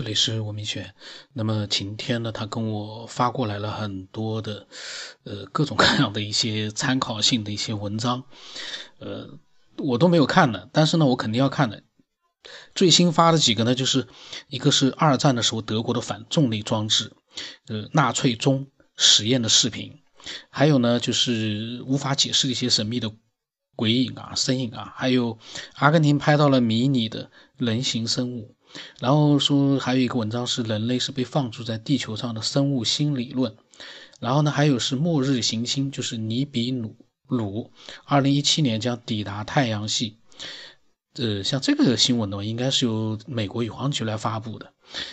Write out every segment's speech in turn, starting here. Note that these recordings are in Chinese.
这里是文明轩。那么晴天呢，他跟我发过来了很多的，呃，各种各样的一些参考性的一些文章，呃，我都没有看的，但是呢，我肯定要看的。最新发的几个呢，就是一个是二战的时候德国的反重力装置，呃，纳粹钟实验的视频，还有呢，就是无法解释的一些神秘的。鬼影啊，身影啊，还有阿根廷拍到了迷你的人形生物，然后说还有一个文章是人类是被放逐在地球上的生物新理论，然后呢还有是末日行星，就是尼比鲁鲁，二零一七年将抵达太阳系，呃，像这个新闻的话，应该是由美国宇航局来发布的，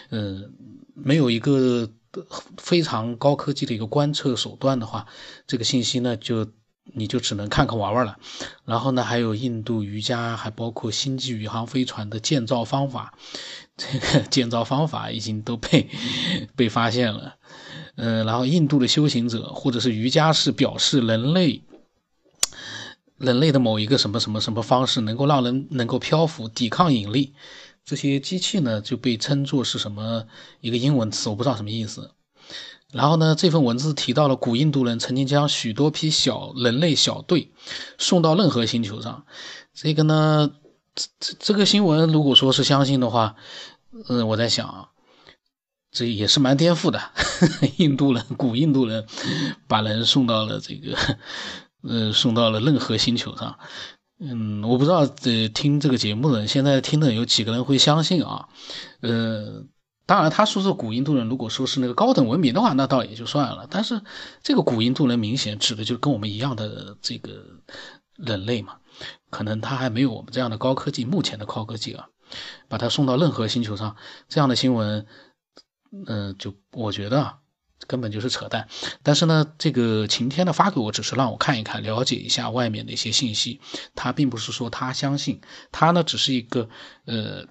嗯，没有一个非常高科技的一个观测手段的话，这个信息呢就。你就只能看看玩玩了，然后呢，还有印度瑜伽，还包括星际宇航飞船的建造方法，这个 建造方法已经都被 被发现了，嗯，然后印度的修行者或者是瑜伽士表示，人类人类的某一个什么什么什么方式能够让人能够漂浮，抵抗引力，这些机器呢就被称作是什么一个英文词，我不知道什么意思。然后呢，这份文字提到了古印度人曾经将许多批小人类小队送到任何星球上。这个呢，这这这个新闻如果说是相信的话，嗯，我在想啊，这也是蛮颠覆的。印度人，古印度人把人送到了这个，呃，送到了任何星球上。嗯，我不知道这听这个节目的人，现在听的有几个人会相信啊？呃。当然，他说是古印度人，如果说是那个高等文明的话，那倒也就算了。但是这个古印度人明显指的就是跟我们一样的这个人类嘛，可能他还没有我们这样的高科技，目前的高科技啊，把他送到任何星球上，这样的新闻，嗯，就我觉得根本就是扯淡。但是呢，这个晴天呢发给我，只是让我看一看，了解一下外面的一些信息。他并不是说他相信，他呢只是一个呃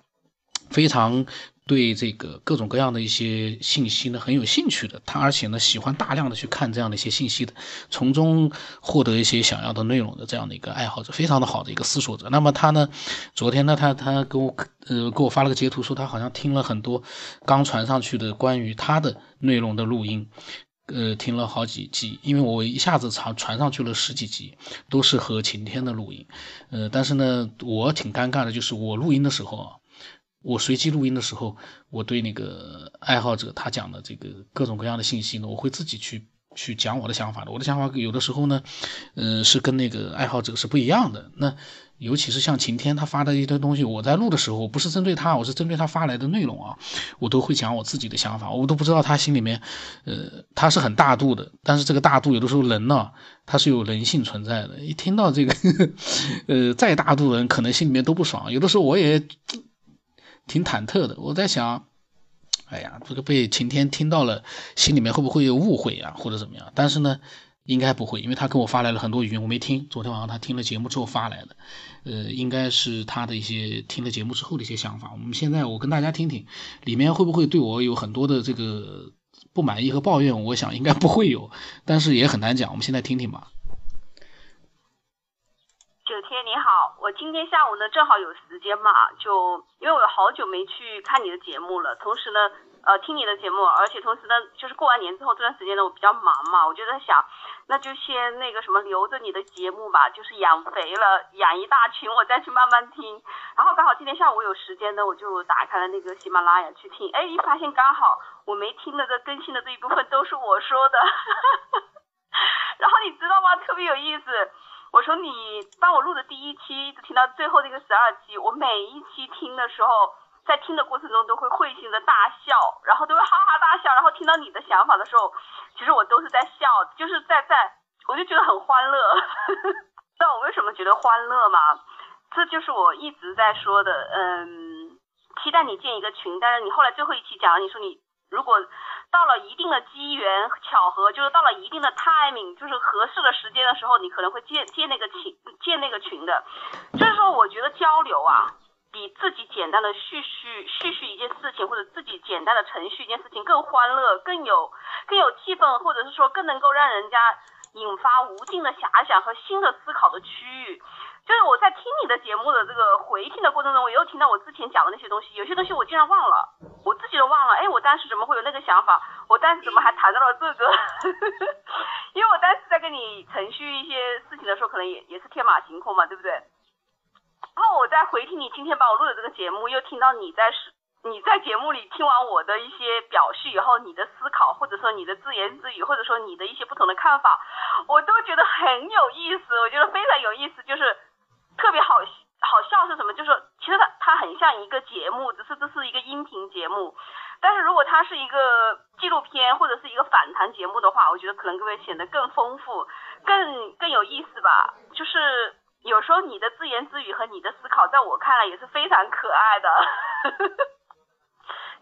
非常。对这个各种各样的一些信息呢很有兴趣的，他而且呢喜欢大量的去看这样的一些信息的，从中获得一些想要的内容的这样的一个爱好者，非常的好的一个思索者。那么他呢，昨天呢他他给我呃给我发了个截图，说他好像听了很多刚传上去的关于他的内容的录音，呃听了好几集，因为我一下子传传上去了十几集，都是和晴天的录音，呃但是呢我挺尴尬的，就是我录音的时候啊。我随机录音的时候，我对那个爱好者他讲的这个各种各样的信息呢，我会自己去去讲我的想法的。我的想法有的时候呢，嗯，是跟那个爱好者是不一样的。那尤其是像晴天他发的一堆东西，我在录的时候，我不是针对他，我是针对他发来的内容啊，我都会讲我自己的想法。我都不知道他心里面，呃，他是很大度的，但是这个大度有的时候人呢，他是有人性存在的。一听到这个，呃，再大度的人，可能心里面都不爽。有的时候我也。挺忐忑的，我在想，哎呀，这个被晴天听到了，心里面会不会有误会啊，或者怎么样？但是呢，应该不会，因为他跟我发来了很多语音，我没听。昨天晚上他听了节目之后发来的，呃，应该是他的一些听了节目之后的一些想法。我们现在我跟大家听听，里面会不会对我有很多的这个不满意和抱怨？我想应该不会有，但是也很难讲。我们现在听听吧。天你好，我今天下午呢正好有时间嘛，就因为我有好久没去看你的节目了，同时呢，呃，听你的节目，而且同时呢，就是过完年之后这段时间呢，我比较忙嘛，我就在想，那就先那个什么留着你的节目吧，就是养肥了，养一大群，我再去慢慢听。然后刚好今天下午有时间呢，我就打开了那个喜马拉雅去听，哎，一发现刚好我没听的这更新的这一部分都是我说的，然后你知道吗？特别有意思。我说你帮我录的第一期，一直听到最后那个十二期，我每一期听的时候，在听的过程中都会会心的大笑，然后都会哈哈大笑，然后听到你的想法的时候，其实我都是在笑，就是在在，我就觉得很欢乐。知道我为什么觉得欢乐吗？这就是我一直在说的，嗯，期待你建一个群，但是你后来最后一期讲了，你说你如果。到了一定的机缘巧合，就是到了一定的 timing，就是合适的时间的时候，你可能会建建那个群，建那个群的。就是说，我觉得交流啊，比自己简单的叙叙叙叙一件事情，或者自己简单的程序一件事情更欢乐，更有更有气氛，或者是说更能够让人家引发无尽的遐想和新的思考的区域。就是我在听你的节目的这个回听的过程中，我又听到我之前讲的那些东西，有些东西我竟然忘了。我自己都忘了，哎，我当时怎么会有那个想法？我当时怎么还谈到了这个？因为我当时在跟你程序一些事情的时候，可能也也是天马行空嘛，对不对？然后我在回听你今天帮我录的这个节目，又听到你在你在节目里听完我的一些表述以后，你的思考，或者说你的自言自语，或者说你的一些不同的看法，我都觉得很有意思，我觉得非常有意思，就是特别好好笑是什么？就是其实它它很像一个节目，只是这是一个音频节目。但是如果它是一个纪录片或者是一个访谈节目的话，我觉得可能会显得更丰富、更更有意思吧。就是有时候你的自言自语和你的思考，在我看来也是非常可爱的。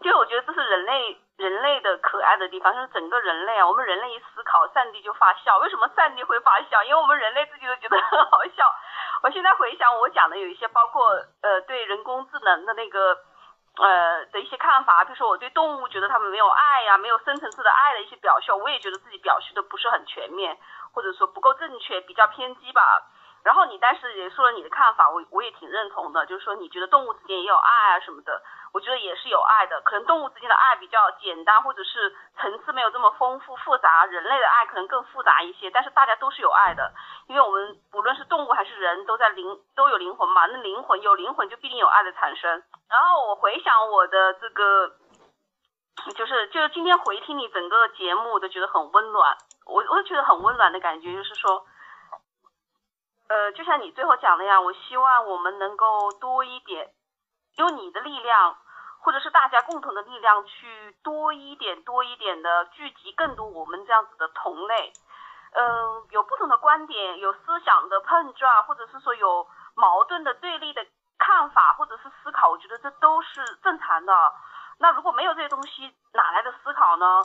就我觉得这是人类人类的可爱的地方，就是整个人类啊，我们人类一思考，上帝就发笑。为什么上帝会发笑？因为我们人类自己都觉得很好笑。我现在回想我讲的有一些，包括呃对人工智能的那个。呃的一些看法，比如说我对动物觉得它们没有爱呀，没有深层次的爱的一些表述，我也觉得自己表述的不是很全面，或者说不够正确，比较偏激吧。然后你当时也说了你的看法，我我也挺认同的，就是说你觉得动物之间也有爱啊什么的，我觉得也是有爱的，可能动物之间的爱比较简单，或者是层次没有这么丰富复杂，人类的爱可能更复杂一些，但是大家都是有爱的，因为我们不论是动物还是人都在灵都有灵魂嘛，那灵魂有灵魂就必定有爱的产生。然后我回想我的这个，就是就是今天回听你整个节目，我都觉得很温暖，我我觉得很温暖的感觉，就是说。呃，就像你最后讲的呀，我希望我们能够多一点，用你的力量，或者是大家共同的力量，去多一点、多一点的聚集更多我们这样子的同类。嗯，有不同的观点，有思想的碰撞，或者是说有矛盾的对立的看法，或者是思考，我觉得这都是正常的。那如果没有这些东西，哪来的思考呢？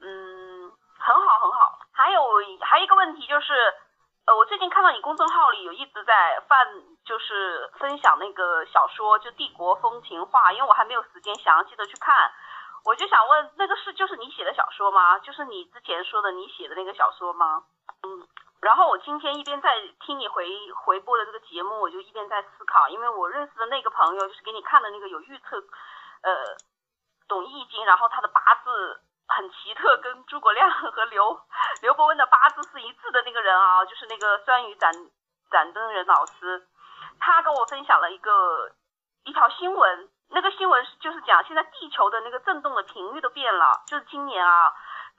嗯，很好，很好。还有还有一个问题就是。呃，我最近看到你公众号里有一直在放，就是分享那个小说，就《帝国风情画》，因为我还没有时间详细的去看，我就想问，那个是就是你写的小说吗？就是你之前说的你写的那个小说吗？嗯，然后我今天一边在听你回回播的这个节目，我就一边在思考，因为我认识的那个朋友，就是给你看的那个有预测，呃，懂易经，然后他的八字。很奇特，跟诸葛亮 和刘刘伯温的八字是一致的那个人啊，就是那个酸雨展展灯人老师，他跟我分享了一个一条新闻，那个新闻就是讲现在地球的那个震动的频率都变了，就是今年啊，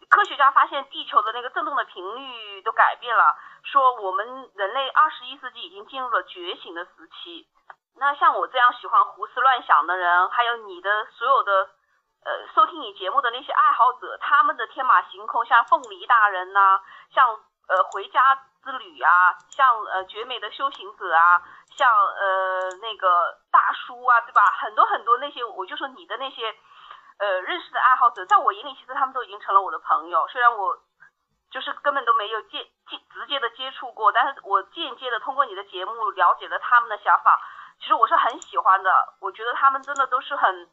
科学家发现地球的那个震动的频率都改变了，说我们人类二十一世纪已经进入了觉醒的时期。那像我这样喜欢胡思乱想的人，还有你的所有的。呃，收听你节目的那些爱好者，他们的天马行空，像凤梨大人呐，像呃回家之旅啊，像呃绝美的修行者啊，像呃那个大叔啊，对吧？很多很多那些，我就说你的那些呃认识的爱好者，在我眼里，其实他们都已经成了我的朋友。虽然我就是根本都没有接接直接的接触过，但是我间接的通过你的节目了解了他们的想法。其实我是很喜欢的，我觉得他们真的都是很。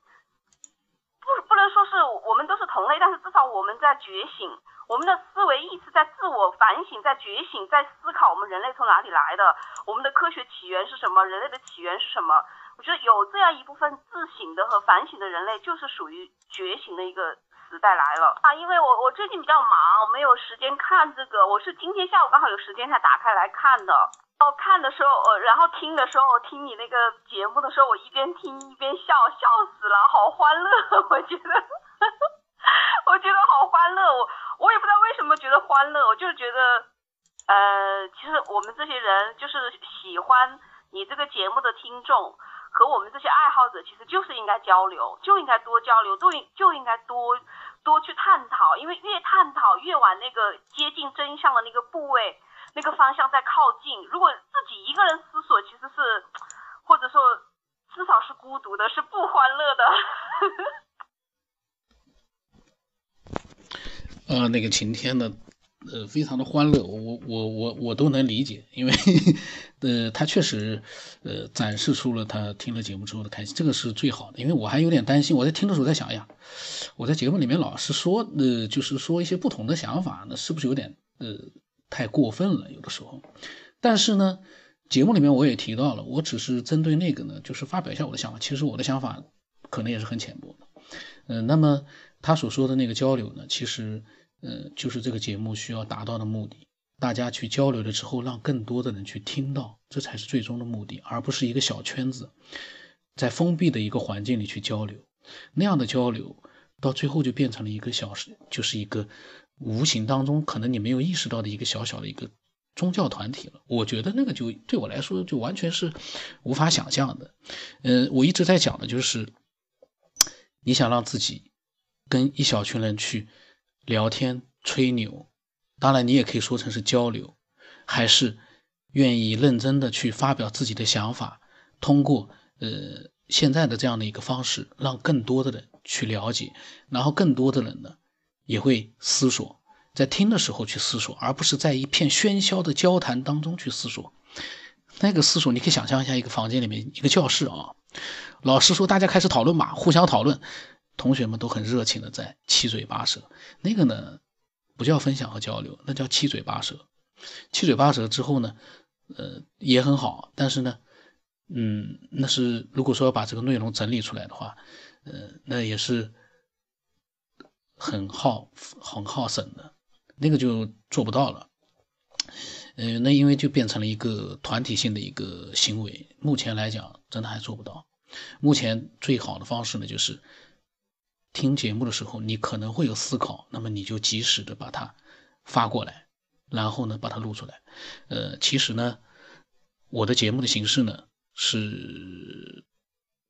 不，不能说是我们都是同类，但是至少我们在觉醒，我们的思维意识在自我反省，在觉醒，在思考我们人类从哪里来的，我们的科学起源是什么，人类的起源是什么？我觉得有这样一部分自省的和反省的人类，就是属于觉醒的一个时代来了啊！因为我我最近比较忙，没有时间看这个，我是今天下午刚好有时间才打开来看的。哦，看的时候，呃，然后听的时候，听你那个节目的时候，我一边听一边笑，笑死了，好欢乐，我觉得，我觉得好欢乐，我我也不知道为什么觉得欢乐，我就是觉得，呃，其实我们这些人就是喜欢你这个节目的听众和我们这些爱好者，其实就是应该交流，就应该多交流，都就应该多多去探讨，因为越探讨越往那个接近真相的那个部位。那个方向在靠近。如果自己一个人思索，其实是，或者说至少是孤独的，是不欢乐的。呃，那个晴天呢，呃，非常的欢乐，我我我我都能理解，因为呃，他确实呃展示出了他听了节目之后的开心，这个是最好的。因为我还有点担心，我在听的时候在想呀，我在节目里面老是说呃，就是说一些不同的想法，那是不是有点呃？太过分了，有的时候。但是呢，节目里面我也提到了，我只是针对那个呢，就是发表一下我的想法。其实我的想法可能也是很浅薄的。嗯，那么他所说的那个交流呢，其实，呃，就是这个节目需要达到的目的。大家去交流了之后，让更多的人去听到，这才是最终的目的，而不是一个小圈子在封闭的一个环境里去交流。那样的交流到最后就变成了一个小，就是一个无形当中可能你没有意识到的一个小小的一个宗教团体了。我觉得那个就对我来说就完全是无法想象的。嗯，我一直在讲的就是，你想让自己跟一小群人去聊天吹牛。当然，你也可以说成是交流，还是愿意认真的去发表自己的想法，通过呃现在的这样的一个方式，让更多的人去了解，然后更多的人呢也会思索，在听的时候去思索，而不是在一片喧嚣的交谈当中去思索。那个思索，你可以想象一下，一个房间里面一个教室啊，老师说大家开始讨论吧，互相讨论，同学们都很热情的在七嘴八舌，那个呢？不叫分享和交流，那叫七嘴八舌。七嘴八舌之后呢，呃，也很好。但是呢，嗯，那是如果说要把这个内容整理出来的话，呃，那也是很耗很耗神的，那个就做不到了。嗯，那因为就变成了一个团体性的一个行为，目前来讲真的还做不到。目前最好的方式呢，就是。听节目的时候，你可能会有思考，那么你就及时的把它发过来，然后呢把它录出来。呃，其实呢，我的节目的形式呢是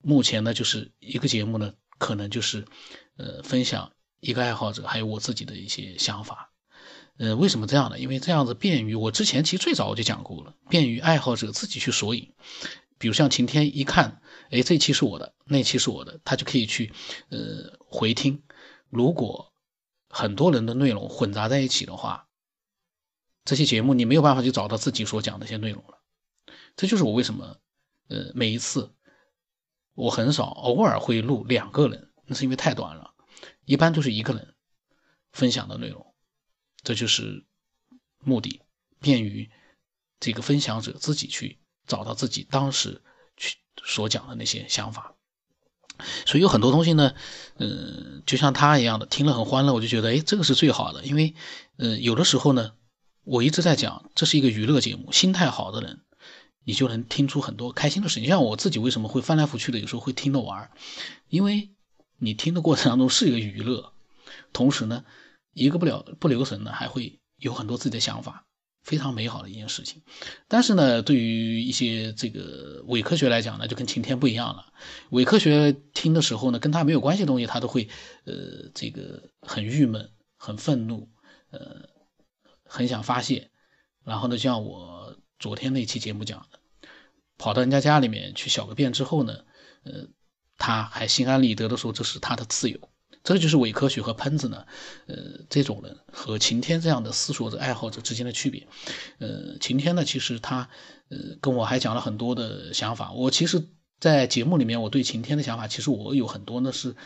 目前呢就是一个节目呢，可能就是呃分享一个爱好者还有我自己的一些想法。呃，为什么这样呢？因为这样子便于我之前其实最早我就讲过了，便于爱好者自己去索引。比如像晴天一看，哎，这期是我的，那期是我的，他就可以去，呃，回听。如果很多人的内容混杂在一起的话，这些节目你没有办法去找到自己所讲的一些内容了。这就是我为什么，呃，每一次我很少，偶尔会录两个人，那是因为太短了，一般都是一个人分享的内容。这就是目的，便于这个分享者自己去。找到自己当时去所讲的那些想法，所以有很多东西呢，嗯，就像他一样的，听了很欢乐，我就觉得，哎，这个是最好的。因为，嗯，有的时候呢，我一直在讲，这是一个娱乐节目，心态好的人，你就能听出很多开心的事情。像我自己为什么会翻来覆去的，有时候会听着玩，因为你听的过程当中是一个娱乐，同时呢，一个不了不留神呢，还会有很多自己的想法。非常美好的一件事情，但是呢，对于一些这个伪科学来讲呢，就跟晴天不一样了。伪科学听的时候呢，跟他没有关系的东西，他都会呃这个很郁闷、很愤怒，呃很想发泄。然后呢，就像我昨天那期节目讲的，跑到人家家里面去小个便之后呢，呃他还心安理得的说这是他的自由。这就是伪科学和喷子呢，呃，这种人和晴天这样的思索者、爱好者之间的区别。呃，晴天呢，其实他，呃，跟我还讲了很多的想法。我其实，在节目里面，我对晴天的想法，其实我有很多呢是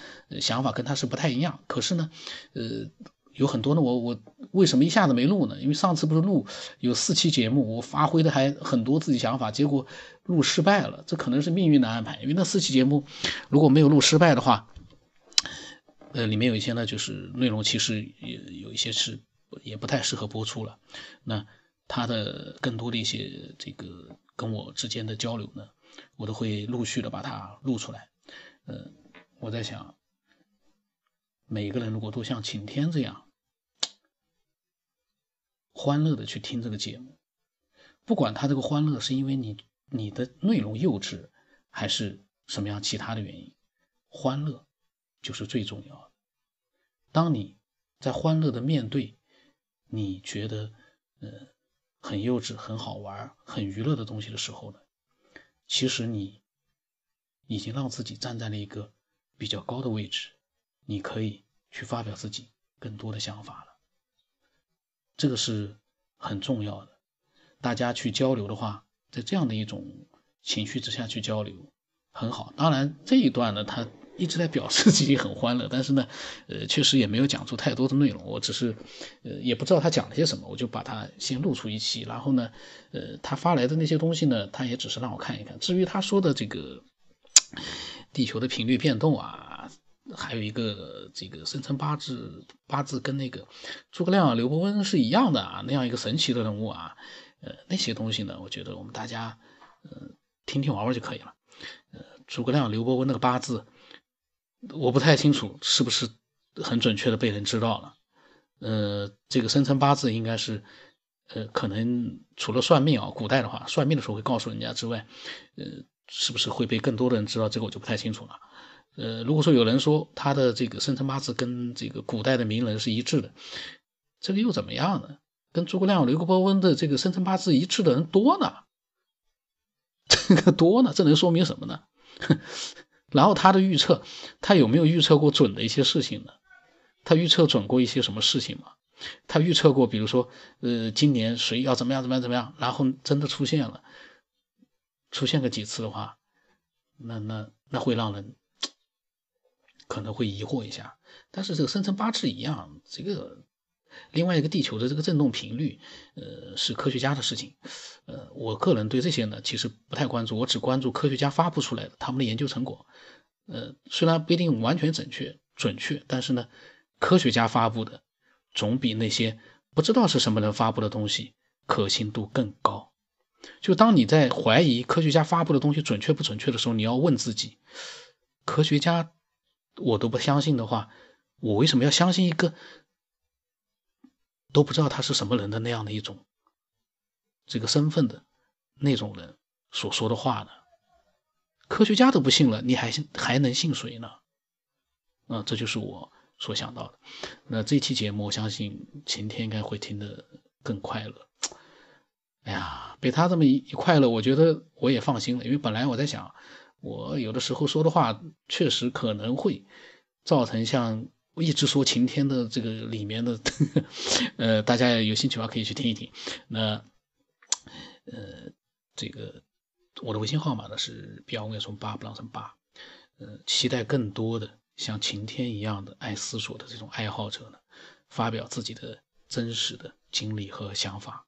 想法跟他是不太一样。可是呢，呃，有很多呢，我我为什么一下子没录呢？因为上次不是录有四期节目，我发挥的还很多自己想法，结果录失败了。这可能是命运的安排。因为那四期节目如果没有录失败的话。呃，里面有一些呢，就是内容其实也有一些是也不太适合播出了。那他的更多的一些这个跟我之间的交流呢，我都会陆续的把它录出来。呃，我在想，每个人如果都像晴天这样欢乐的去听这个节目，不管他这个欢乐是因为你你的内容幼稚，还是什么样其他的原因，欢乐。就是最重要的。当你在欢乐的面对你觉得呃很幼稚、很好玩、很娱乐的东西的时候呢，其实你已经让自己站在了一个比较高的位置，你可以去发表自己更多的想法了。这个是很重要的。大家去交流的话，在这样的一种情绪之下去交流很好。当然这一段呢，他。一直在表示自己很欢乐，但是呢，呃，确实也没有讲出太多的内容。我只是，呃，也不知道他讲了些什么，我就把它先录出一期。然后呢，呃，他发来的那些东西呢，他也只是让我看一看。至于他说的这个地球的频率变动啊，还有一个这个生辰八字，八字跟那个诸葛亮、刘伯温是一样的啊，那样一个神奇的人物啊，呃，那些东西呢，我觉得我们大家呃听听玩玩就可以了。呃，诸葛亮、刘伯温那个八字，我不太清楚是不是很准确的被人知道了。呃，这个生辰八字应该是，呃，可能除了算命啊，古代的话算命的时候会告诉人家之外，呃，是不是会被更多的人知道？这个我就不太清楚了。呃，如果说有人说他的这个生辰八字跟这个古代的名人是一致的，这个又怎么样呢？跟诸葛亮、刘伯温的这个生辰八字一致的人多呢，这个多呢，这能说明什么呢？然后他的预测，他有没有预测过准的一些事情呢？他预测准过一些什么事情吗？他预测过，比如说，呃，今年谁要怎么样怎么样怎么样，然后真的出现了，出现个几次的话，那那那会让人。可能会疑惑一下，但是这个生辰八字一样，这个另外一个地球的这个振动频率，呃，是科学家的事情。呃，我个人对这些呢，其实不太关注，我只关注科学家发布出来的他们的研究成果。呃，虽然不一定完全准确准确，但是呢，科学家发布的总比那些不知道是什么人发布的东西可信度更高。就当你在怀疑科学家发布的东西准确不准确的时候，你要问自己，科学家。我都不相信的话，我为什么要相信一个都不知道他是什么人的那样的一种这个身份的那种人所说的话呢？科学家都不信了，你还信还能信谁呢？啊，这就是我所想到的。那这期节目，我相信晴天应该会听得更快乐。哎呀，被他这么一一快乐，我觉得我也放心了，因为本来我在想。我有的时候说的话，确实可能会造成像一直说晴天的这个里面的，呃，大家有兴趣的话可以去听一听。那，呃，这个我的微信号码呢是标为从八不让成八，呃，期待更多的像晴天一样的爱思索的这种爱好者呢，发表自己的真实的经历和想法。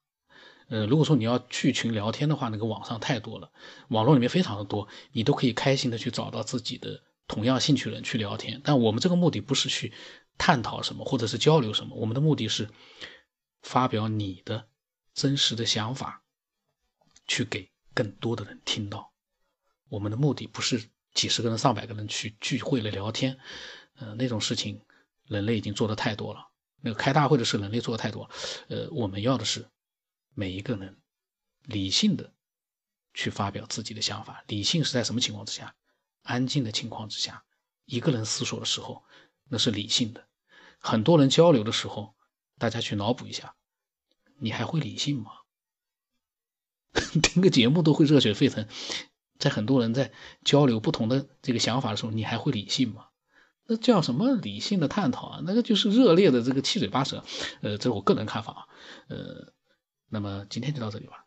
呃，如果说你要去群聊天的话，那个网上太多了，网络里面非常的多，你都可以开心的去找到自己的同样兴趣的人去聊天。但我们这个目的不是去探讨什么，或者是交流什么，我们的目的是发表你的真实的想法，去给更多的人听到。我们的目的不是几十个人、上百个人去聚会来聊天，呃，那种事情人类已经做的太多了。那个开大会的事，人类做的太多，呃，我们要的是。每一个人理性的去发表自己的想法，理性是在什么情况之下？安静的情况之下，一个人思索的时候，那是理性的。很多人交流的时候，大家去脑补一下，你还会理性吗？听个节目都会热血沸腾，在很多人在交流不同的这个想法的时候，你还会理性吗？那叫什么理性的探讨啊？那个就是热烈的这个七嘴八舌。呃，这是我个人看法啊，呃。那么今天就到这里吧。